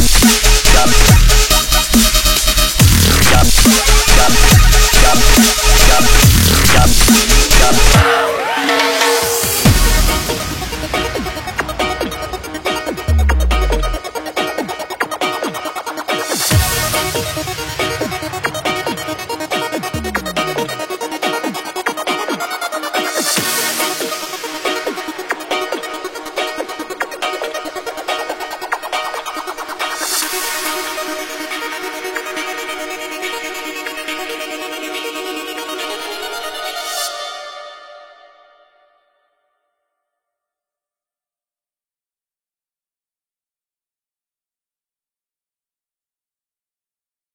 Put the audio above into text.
Stop. Stop.